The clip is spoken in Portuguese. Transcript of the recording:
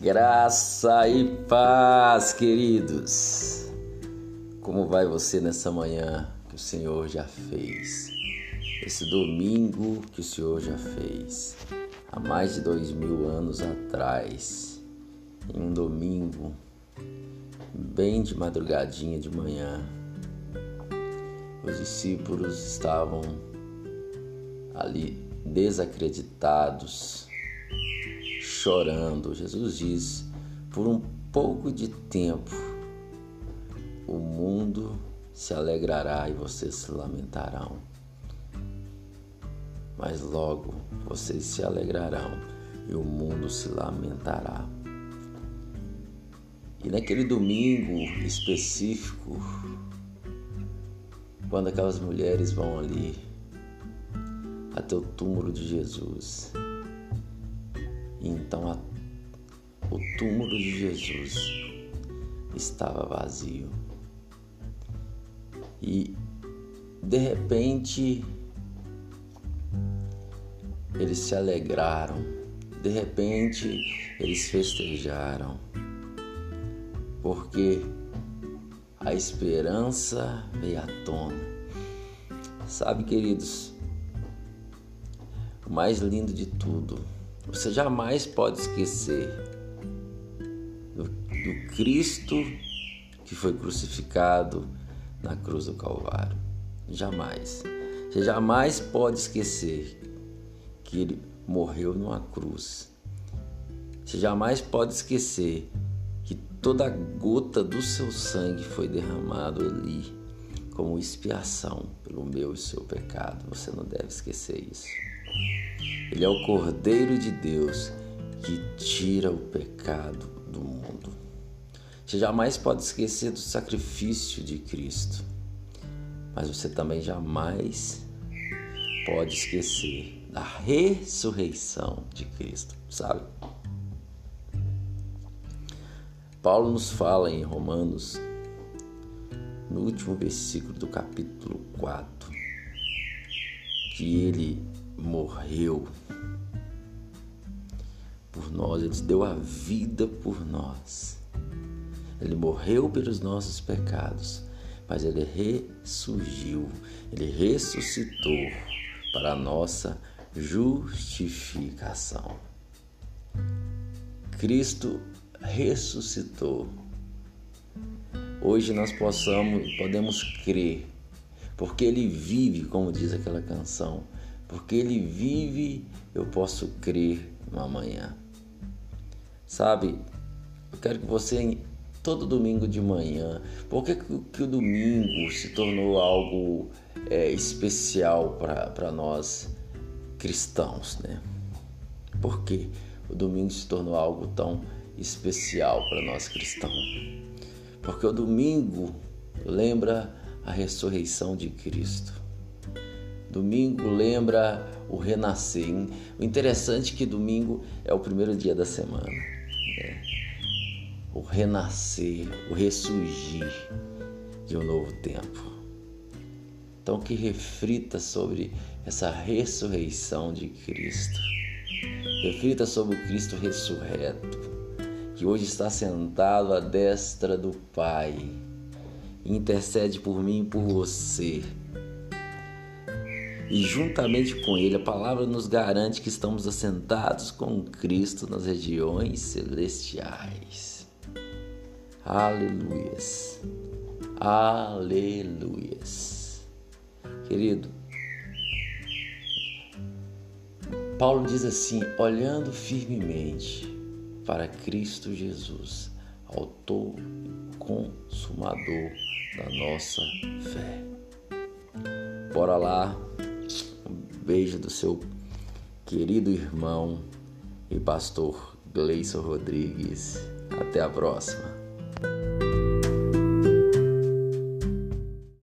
Graça e paz, queridos. Como vai você nessa manhã que o Senhor já fez? Esse domingo que o Senhor já fez, há mais de dois mil anos atrás, em um domingo, bem de madrugadinha de manhã, os discípulos estavam ali desacreditados, chorando. Jesus diz: por um pouco de tempo o mundo se alegrará e vocês se lamentarão. Mas logo vocês se alegrarão e o mundo se lamentará. E naquele domingo específico, quando aquelas mulheres vão ali até o túmulo de Jesus, então a, o túmulo de Jesus estava vazio. E de repente eles se alegraram, de repente eles festejaram, porque a esperança veio à tona. Sabe, queridos, o mais lindo de tudo você jamais pode esquecer do, do Cristo que foi crucificado na cruz do Calvário. Jamais. Você jamais pode esquecer que ele morreu numa cruz. Você jamais pode esquecer que toda gota do seu sangue foi derramado ali como expiação pelo meu e seu pecado. Você não deve esquecer isso. Ele é o Cordeiro de Deus que tira o pecado do mundo. Você jamais pode esquecer do sacrifício de Cristo, mas você também jamais pode esquecer da ressurreição de Cristo, sabe? Paulo nos fala em Romanos, no último versículo do capítulo 4, que ele morreu por nós, ele deu a vida por nós. Ele morreu pelos nossos pecados, mas ele ressurgiu, ele ressuscitou para a nossa justificação. Cristo ressuscitou. Hoje nós possamos, podemos crer, porque ele vive, como diz aquela canção, porque Ele vive, eu posso crer no amanhã. Sabe, eu quero que você, todo domingo de manhã, por que, que o domingo se tornou algo é, especial para nós cristãos, né? Por que o domingo se tornou algo tão especial para nós cristãos? Porque o domingo lembra a ressurreição de Cristo. Domingo lembra o renascer. O interessante é que domingo é o primeiro dia da semana. Né? O renascer, o ressurgir de um novo tempo. Então que reflita sobre essa ressurreição de Cristo. Reflita sobre o Cristo ressurreto, que hoje está sentado à destra do Pai. Intercede por mim e por você e juntamente com Ele, a palavra nos garante que estamos assentados com Cristo nas regiões celestiais. Aleluias. Aleluias. Querido, Paulo diz assim: olhando firmemente para Cristo Jesus, autor e consumador da nossa fé. Bora lá beijo do seu querido irmão e pastor Gleison Rodrigues. Até a próxima.